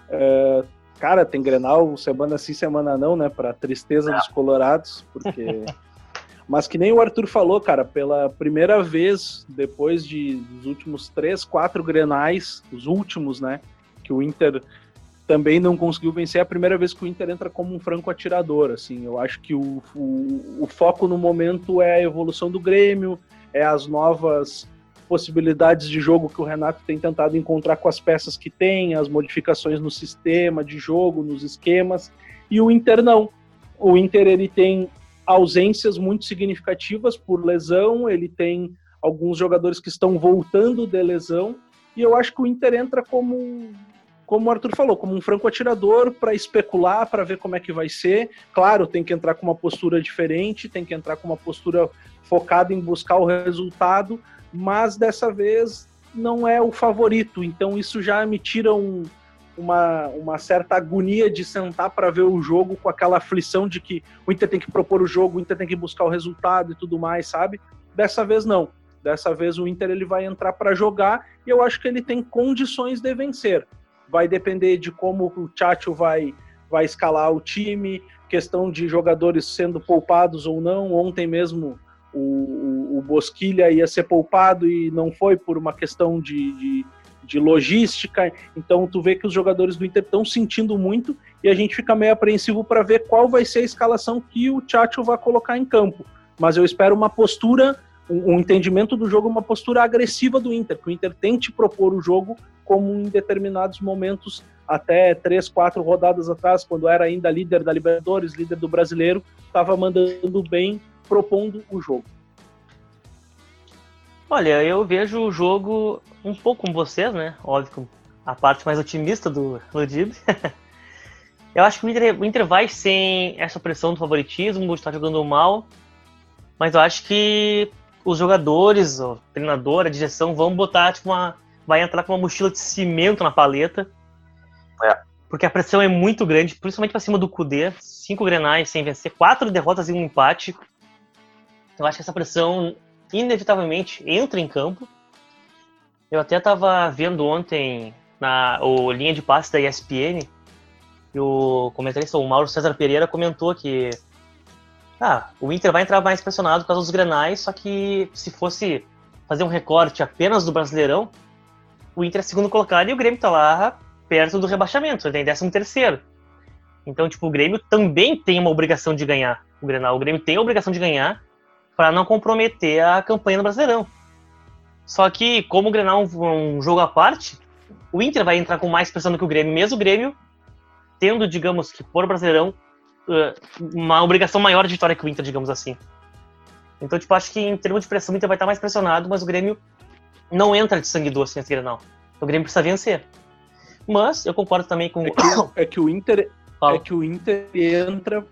S3: É, cara, tem Grenal semana sim, semana não, né? Pra tristeza dos colorados, porque. Mas que nem o Arthur falou, cara, pela primeira vez, depois de dos últimos três, quatro Grenais, os últimos, né? Que o Inter também não conseguiu vencer. É a primeira vez que o Inter entra como um franco atirador. Assim, eu acho que o, o, o foco no momento é a evolução do Grêmio, é as novas possibilidades de jogo que o Renato tem tentado encontrar com as peças que tem, as modificações no sistema de jogo, nos esquemas, e o Inter não. O Inter ele tem ausências muito significativas por lesão, ele tem alguns jogadores que estão voltando de lesão, e eu acho que o Inter entra como como o Arthur falou, como um franco atirador para especular, para ver como é que vai ser. Claro, tem que entrar com uma postura diferente, tem que entrar com uma postura focada em buscar o resultado, mas dessa vez não é o favorito. Então isso já me tira um, uma, uma certa agonia de sentar para ver o jogo com aquela aflição de que o Inter tem que propor o jogo, o Inter tem que buscar o resultado e tudo mais, sabe? Dessa vez não. Dessa vez o Inter ele vai entrar para jogar e eu acho que ele tem condições de vencer. Vai depender de como o Tchatcho vai, vai escalar o time, questão de jogadores sendo poupados ou não. Ontem mesmo o, o, Bosquilha ia ser poupado e não foi por uma questão de, de, de, logística. Então tu vê que os jogadores do Inter estão sentindo muito e a gente fica meio apreensivo para ver qual vai ser a escalação que o Tchatcho vai colocar em campo. Mas eu espero uma postura, um, um entendimento do jogo, uma postura agressiva do Inter, que o Inter tente propor o jogo como em determinados momentos até três, quatro rodadas atrás, quando era ainda líder da Libertadores, líder do Brasileiro, estava mandando bem propondo o jogo?
S1: Olha, eu vejo o jogo um pouco com vocês, né? Óbvio, a parte mais otimista do Ludib. <laughs> eu acho que o Inter, o Inter vai sem essa pressão do favoritismo, estar jogando mal, mas eu acho que os jogadores, o treinador, a direção vão botar tipo uma. Vai entrar com uma mochila de cimento na paleta. É. Porque a pressão é muito grande, principalmente para cima do Kudê. Cinco grenais sem vencer, quatro derrotas e um empate. Eu acho que essa pressão inevitavelmente entra em campo. Eu até estava vendo ontem na o linha de passe da ESPN E o comentarista, o Mauro César Pereira, comentou que ah, o Inter vai entrar mais pressionado por causa dos grenais, só que se fosse fazer um recorte apenas do Brasileirão, o Inter é segundo colocado e o Grêmio tá lá perto do rebaixamento, ele tem décimo terceiro. Então, tipo, o Grêmio também tem uma obrigação de ganhar o Grenal. O Grêmio tem a obrigação de ganhar para não comprometer a campanha no Brasileirão. Só que, como o Grenal é um, um jogo à parte, o Inter vai entrar com mais pressão do que o Grêmio, mesmo o Grêmio tendo, digamos que, por Brasileirão, uma obrigação maior de vitória que o Inter, digamos assim. Então, tipo, acho que em termos de pressão, o Inter vai estar mais pressionado, mas o Grêmio não entra de sangue doce nesse Grenal. O Grêmio precisa vencer. Mas eu concordo também com
S3: é que, é que o Inter Fala. é que o Inter entra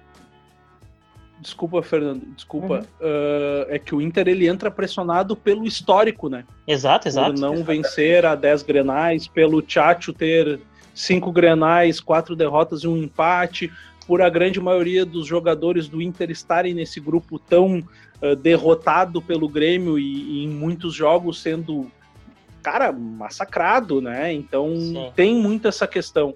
S3: Desculpa, Fernando, desculpa. Uhum. Uh, é que o Inter ele entra pressionado pelo histórico, né?
S1: Exato, exato.
S3: Por não
S1: exato.
S3: vencer a 10 grenais, pelo Tchatcho ter cinco grenais, quatro derrotas e um empate, por a grande maioria dos jogadores do Inter estarem nesse grupo tão uh, derrotado pelo Grêmio e, e, em muitos jogos sendo, cara, massacrado, né? Então Sim. tem muito essa questão.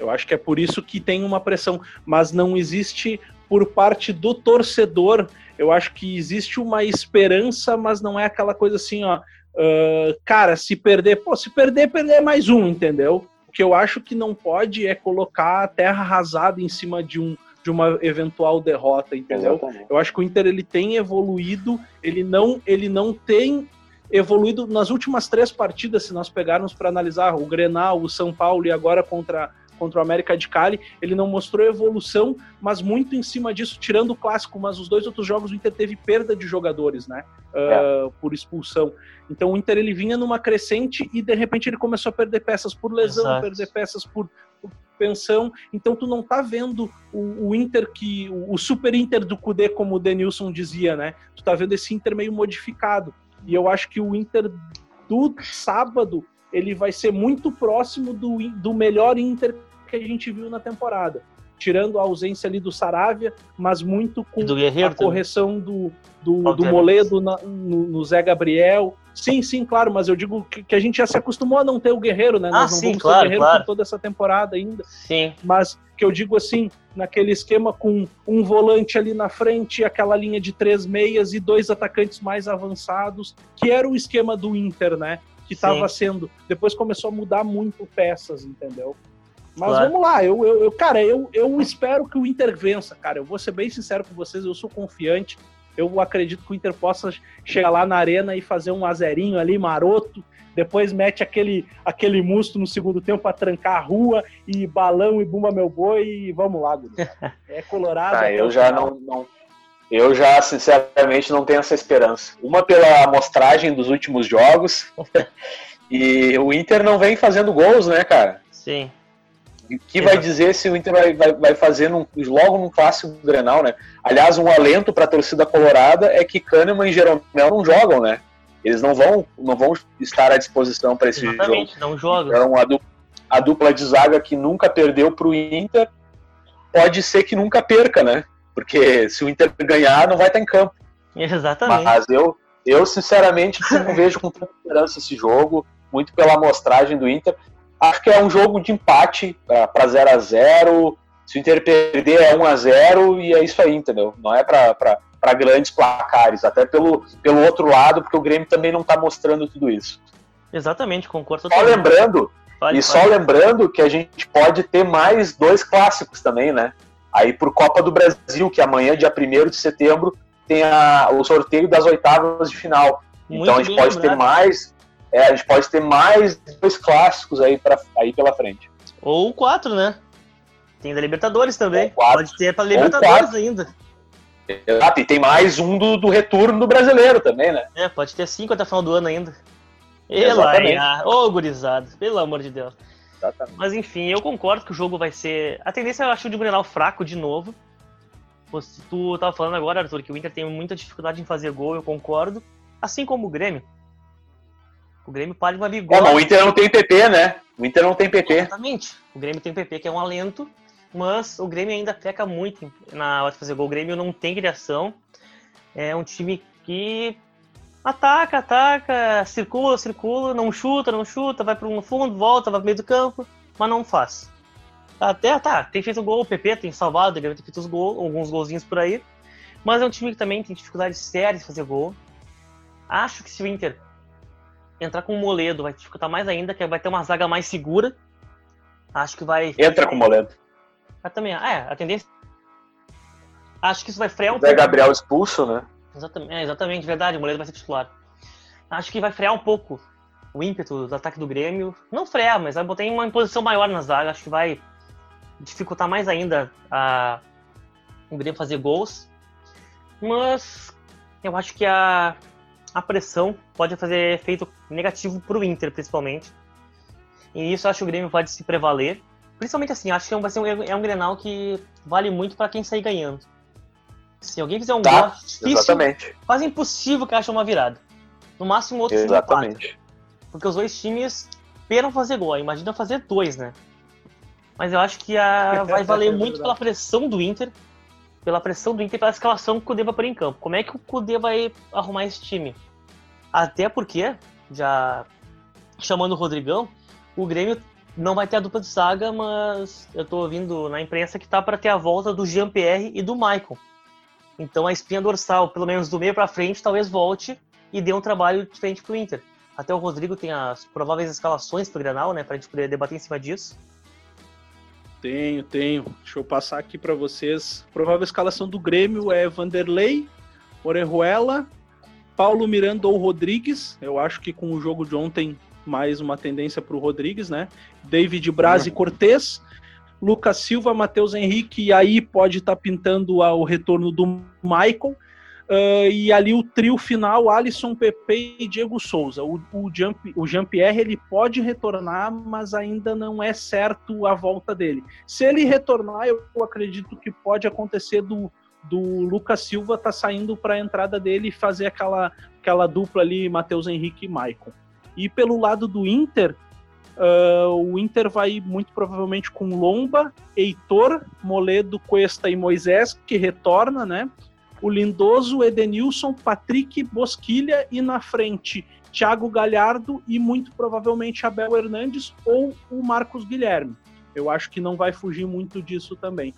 S3: Eu acho que é por isso que tem uma pressão, mas não existe por parte do torcedor. Eu acho que existe uma esperança, mas não é aquela coisa assim, ó. Uh, cara, se perder, pô, se perder, perder mais um, entendeu? O que eu acho que não pode é colocar a terra arrasada em cima de um de uma eventual derrota, entendeu? Exatamente. Eu acho que o Inter ele tem evoluído, ele não ele não tem evoluído nas últimas três partidas, se nós pegarmos para analisar o Grenal, o São Paulo e agora contra contra o América de Cali, ele não mostrou evolução, mas muito em cima disso, tirando o clássico, mas os dois outros jogos o Inter teve perda de jogadores, né? Uh, por expulsão. Então o Inter ele vinha numa crescente e de repente ele começou a perder peças por lesão, Exato. perder peças por, por, pensão. Então tu não tá vendo o, o Inter que. O, o, super Inter do Cudê, como o Denilson dizia, né? Tu tá vendo esse Inter meio modificado. E eu acho que o Inter do sábado ele vai ser muito próximo do, do melhor Inter que a gente viu na temporada. Tirando a ausência ali do Saravia, mas muito com a correção do, do, do Moledo na, no, no, Zé Gabriel. Sim, sim, claro, mas eu digo que, que, a gente já se acostumou a não ter o Guerreiro, né?
S1: Ah,
S3: Nós não
S1: sim,
S3: vamos
S1: claro,
S3: ter o Guerreiro
S1: claro.
S3: toda essa temporada ainda.
S1: Sim.
S3: Mas que eu digo assim, naquele esquema com um volante ali na frente, aquela linha de três meias e dois atacantes mais avançados, que era o esquema do Inter, né? Que estava sendo. Depois começou a mudar muito peças, entendeu? Mas claro. vamos lá, eu, eu, eu, cara, eu, eu espero que o Inter vença, cara. Eu vou ser bem sincero com vocês, eu sou confiante. Eu acredito que o Inter possa chegar lá na arena e fazer um azerinho ali, maroto. Depois mete aquele, aquele musto no segundo tempo para trancar a rua e balão e bumba meu boi e vamos lá, Guri. <laughs> É colorado.
S2: Ah, eu já não, não, eu já, sinceramente, não tenho essa esperança. Uma pela amostragem dos últimos jogos. <laughs> <laughs> e o Inter não vem fazendo gols, né, cara?
S1: Sim.
S2: Que vai dizer se o Inter vai, vai, vai fazer num, logo num clássico Grenal, né? Aliás, um alento para a torcida colorada é que Kahneman e Jeromel não jogam, né? Eles não vão, não vão estar à disposição para esse
S1: Exatamente,
S2: jogo.
S1: não jogam.
S2: Então, a dupla, a dupla de zaga que nunca perdeu para o Inter pode ser que nunca perca, né? Porque se o Inter ganhar, não vai estar em campo.
S1: Exatamente.
S2: Mas eu, eu sinceramente, não vejo com tanta esperança esse jogo, muito pela amostragem do Inter. Acho que é um jogo de empate para 0 a 0 Se o Inter perder é 1 a 0 e é isso aí, entendeu? Não é para grandes placares, até pelo, pelo outro lado, porque o Grêmio também não está mostrando tudo isso.
S1: Exatamente, concordo.
S2: Só lembrando, e só lembrando que a gente pode ter mais dois clássicos também, né? Aí por Copa do Brasil, que amanhã, dia 1 de setembro, tem a, o sorteio das oitavas de final. Muito então a gente pode lembrado. ter mais é, a gente pode ter mais dois clássicos aí, pra, aí pela frente.
S1: Ou quatro, né? Tem da Libertadores também. Pode ter para Libertadores ainda.
S2: Exato, e tem mais um do, do retorno do brasileiro também, né?
S1: É, pode ter cinco até o final do ano ainda. Exatamente. Ô, oh, gurizada, pelo amor de Deus. Exatamente. Mas enfim, eu concordo que o jogo vai ser. A tendência eu acho de Grenal fraco de novo. Tu tava falando agora, Arthur, que o Inter tem muita dificuldade em fazer gol, eu concordo. Assim como o Grêmio. O Grêmio para uma bigode.
S2: É, o Inter não tem PP, né? O Inter não tem PP.
S1: Exatamente. O Grêmio tem PP, que é um alento, mas o Grêmio ainda peca muito na hora de fazer gol. O Grêmio não tem criação. É um time que ataca, ataca, circula, circula, não chuta, não chuta, vai para um fundo, volta, vai para meio do campo, mas não faz. Até, tá, tem feito gol, o PP tem salvado, ele tem feito os alguns golzinhos por aí. Mas é um time que também tem dificuldades sérias de fazer gol. Acho que se o Inter entrar com o Moledo vai dificultar mais ainda, que vai ter uma zaga mais segura. Acho que vai.
S2: Entra com o Moledo.
S1: Mas também, é, a tendência. Acho que isso vai frear um
S2: pouco. Gabriel expulso, né?
S1: Exatamente, é, exatamente, verdade, o Moledo vai ser titular. Acho que vai frear um pouco o ímpeto do ataque do Grêmio. Não frear, mas vai botar em uma imposição maior na zaga. Acho que vai dificultar mais ainda a... o Grêmio fazer gols. Mas eu acho que a, a pressão pode fazer efeito negativo para o Inter, principalmente. E isso acho que o Grêmio pode se prevaler. Principalmente assim, acho que vai ser um, é um Grenal que vale muito para quem sair ganhando. Se alguém fizer um
S2: tá,
S1: gol difícil,
S2: exatamente.
S1: quase impossível que ache uma virada. No máximo outro
S2: Exatamente.
S1: Porque os dois times esperam fazer gol. Imagina fazer dois, né? Mas eu acho que a, vai <laughs> valer é muito pela pressão do Inter. Pela pressão do Inter pela escalação que o Kudê vai pôr em campo. Como é que o Kudê vai arrumar esse time? Até porque, já chamando o Rodrigão, o Grêmio não vai ter a dupla de saga, mas eu tô ouvindo na imprensa que tá para ter a volta do Jean-Pierre e do Michael. Então a espinha dorsal, pelo menos do meio para frente, talvez volte e dê um trabalho diferente pro Inter. Até o Rodrigo tem as prováveis escalações pro Granal, né, pra gente poder debater em cima disso.
S3: Tenho, tenho. Deixa eu passar aqui para vocês. Provável escalação do Grêmio é Vanderlei, Orejuela, Paulo Miranda ou Rodrigues. Eu acho que com o jogo de ontem mais uma tendência para o Rodrigues, né? David Braz uhum. e Cortez, Lucas Silva, Matheus Henrique, e aí pode estar tá pintando o retorno do Michael. Uh, e ali o trio final, Alisson, Pepe e Diego Souza. O, o, Jean, o Jean-Pierre ele pode retornar, mas ainda não é certo a volta dele. Se ele retornar, eu acredito que pode acontecer do, do Lucas Silva tá saindo para a entrada dele e fazer aquela, aquela dupla ali, Matheus Henrique e Maicon. E pelo lado do Inter, uh, o Inter vai muito provavelmente com Lomba, Heitor, Moledo, Cuesta e Moisés, que retorna, né? O Lindoso, Edenilson, Patrick, Bosquilha e na frente Thiago Galhardo e muito provavelmente Abel Hernandes ou o Marcos Guilherme. Eu acho que não vai fugir muito disso também.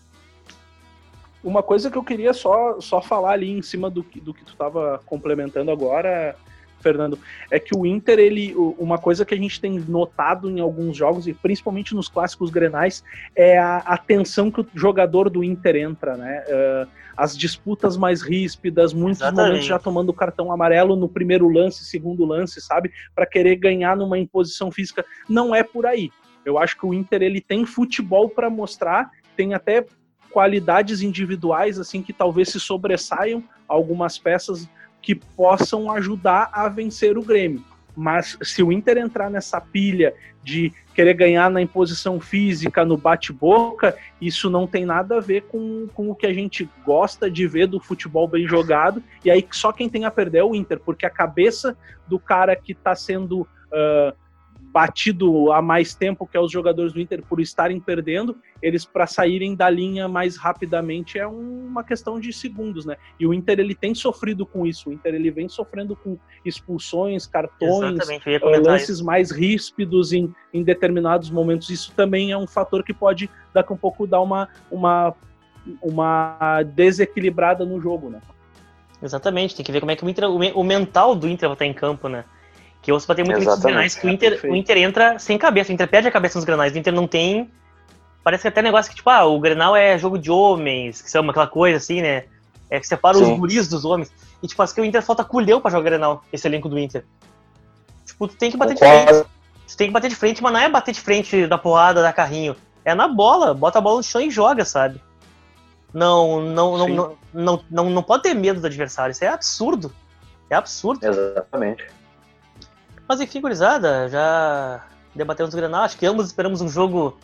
S3: Uma coisa que eu queria só, só falar ali em cima do, do que tu estava complementando agora, Fernando, é que o Inter, ele, uma coisa que a gente tem notado em alguns jogos, e principalmente nos clássicos grenais, é a atenção que o jogador do Inter entra, né? Uh, as disputas mais ríspidas, muitos Exatamente. momentos já tomando cartão amarelo no primeiro lance, segundo lance, sabe? Para querer ganhar numa imposição física. Não é por aí. Eu acho que o Inter ele tem futebol para mostrar, tem até qualidades individuais assim que talvez se sobressaiam algumas peças que possam ajudar a vencer o Grêmio. Mas se o Inter entrar nessa pilha de querer ganhar na imposição física, no bate-boca, isso não tem nada a ver com, com o que a gente gosta de ver do futebol bem jogado. E aí só quem tem a perder é o Inter, porque a cabeça do cara que está sendo uh, batido há mais tempo, que é os jogadores do Inter, por estarem perdendo, eles para saírem da linha mais rapidamente é uma questão de segundos, né? E o Inter ele tem sofrido com isso. O Inter ele vem sofrendo com expulsões, cartões, lances isso. mais ríspidos em, em determinados momentos. Isso também é um fator que pode daqui a um pouco dar uma, uma, uma desequilibrada no jogo, né?
S1: Exatamente, tem que ver como é que o, Inter, o mental do Inter vai estar em campo, né? Que você vai ter muito nesses granais que o Inter, o Inter entra sem cabeça, o Inter perde a cabeça nos granais, o Inter não tem. Parece que até negócio que, tipo, ah, o Grenal é jogo de homens, que chama aquela coisa assim, né? É que separa Sim. os guris dos homens. E, tipo, acho que o Inter falta culhão pra jogar Grenal, esse elenco do Inter. Tipo, tu tem que bater Concordo. de frente. Tu tem que bater de frente, mas não é bater de frente da porrada, da carrinho. É na bola, bota a bola no chão e joga, sabe? Não, não, não, não, não, não, não pode ter medo do adversário. Isso é absurdo. É absurdo.
S2: Exatamente.
S1: Mas enfim, gurizada, já debatemos o Grenal. Acho que ambos esperamos um jogo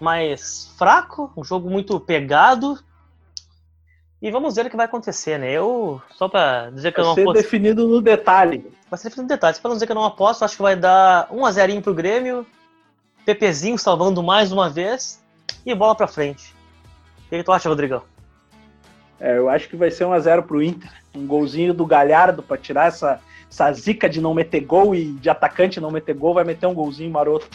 S1: mais fraco, um jogo muito pegado. E vamos ver o que vai acontecer, né? Eu, só pra dizer que
S3: vai
S1: eu não
S3: aposto. Vai ser definido no detalhe.
S1: Vai ser definido no detalhe. Só pra não dizer que eu não aposto, acho que vai dar 1x0 pro Grêmio. Pepezinho salvando mais uma vez. E bola pra frente. O que tu acha, Rodrigão?
S3: É, eu acho que vai ser 1x0 pro Inter. Um golzinho do Galhardo pra tirar essa essa zica de não meter gol e de atacante não meter gol, vai meter um golzinho maroto.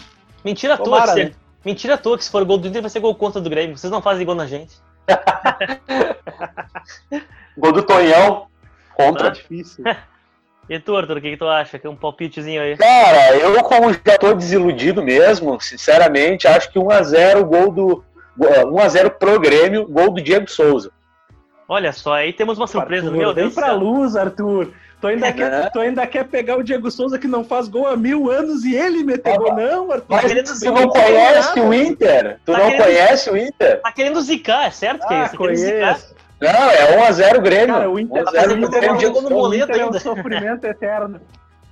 S1: Mentira Tomara, tua, que né? Mentira à toa que se for gol do Inter vai ser gol contra do Grêmio. Vocês não fazem gol na gente. <laughs>
S2: gol do Tonhão contra.
S3: Tá difícil. <laughs>
S1: E tu, Arthur, o que, que, tu acha? Que é um palpitezinho aí.
S2: Cara, eu como já tô desiludido mesmo, sinceramente, acho que 1x0 gol do. 1x0 pro Grêmio, gol do Diego Souza.
S1: Olha só, aí temos uma surpresa, Arthur, meu
S3: Deus. Vem pra luz, Arthur. Tu ainda, é. quer, <laughs> tu ainda quer pegar o Diego Souza que não faz gol há mil anos e ele meter ah, gol, não, Arthur?
S2: Mas tu não conhece o Inter? Tu tá não querendo, conhece o Inter?
S1: Tá querendo zicar, é certo que é
S3: ah,
S1: isso? Tá
S3: conheço.
S2: Não, é 1x0 Grêmio.
S3: Cara, o Inter, 1
S2: 0
S3: o Inter, é, um,
S1: Diego no
S3: o Inter é um sofrimento <laughs> eterno.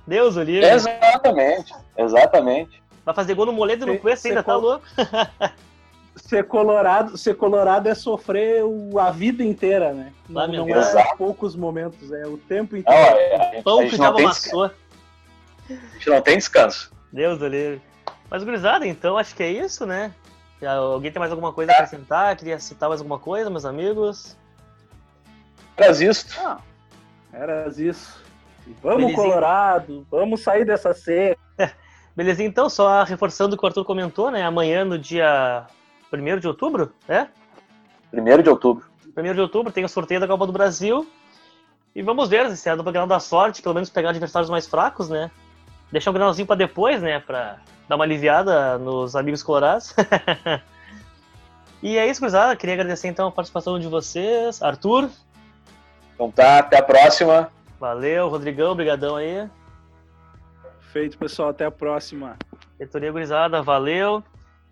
S1: Deus, o livre.
S2: Exatamente, exatamente.
S1: Vai fazer gol no Moledo e não conhece ainda, tá louco? <laughs>
S3: ser colorado, ser colorado é sofrer a vida inteira, né? Não, não é poucos momentos, é o tempo inteiro. Não,
S2: é, Pão que já amassou. A gente não tem descanso.
S1: Deus do livre. Mas, gurizada, então acho que é isso, né? Alguém tem mais alguma coisa a acrescentar? Queria citar mais alguma coisa, meus amigos?
S2: Era isso.
S3: Ah, era isso. Vamos, Belezinha. Colorado, vamos sair dessa seca. <laughs>
S1: Beleza, então, só reforçando o que o Arthur comentou, né? Amanhã, no dia 1 de outubro, é?
S2: 1 de outubro.
S1: 1 de outubro tem o sorteio da Copa do Brasil. E vamos ver se a dupla Granal da sorte, pelo menos pegar adversários mais fracos, né? Deixar o Granalzinho para depois, né? Pra dar uma aliviada nos amigos colorados. <laughs> e é isso, cruzada. Queria agradecer então a participação de vocês. Arthur.
S2: Então tá, até a próxima.
S1: Valeu, Rodrigão, obrigadão aí.
S3: Feito, pessoal, até a próxima.
S1: Reitoria Gurizada, valeu.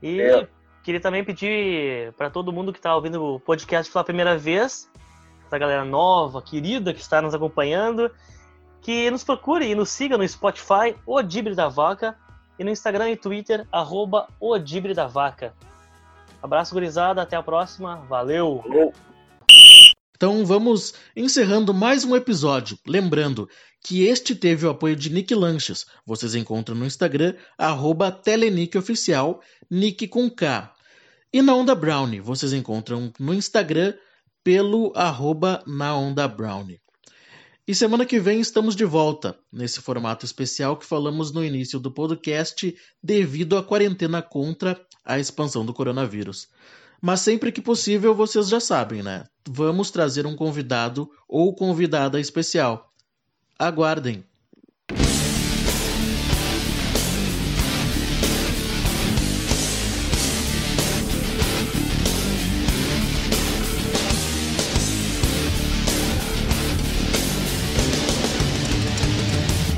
S1: E é. Queria também pedir para todo mundo que está ouvindo o podcast pela primeira vez, essa galera nova, querida, que está nos acompanhando, que nos procure e nos siga no Spotify, O Dibre da Vaca, e no Instagram e Twitter, arroba O Dibre da Vaca. Abraço, gurizada, até a próxima, valeu!
S4: Então vamos encerrando mais um episódio. Lembrando que este teve o apoio de Nick Lanches. Vocês encontram no Instagram, arroba TeleNickOficial, Nick com K. E na Onda Brownie, vocês encontram no Instagram pelo arroba na Onda Brownie. E semana que vem estamos de volta, nesse formato especial que falamos no início do podcast, devido à quarentena contra a expansão do coronavírus. Mas sempre que possível, vocês já sabem, né? Vamos trazer um convidado ou convidada especial. Aguardem!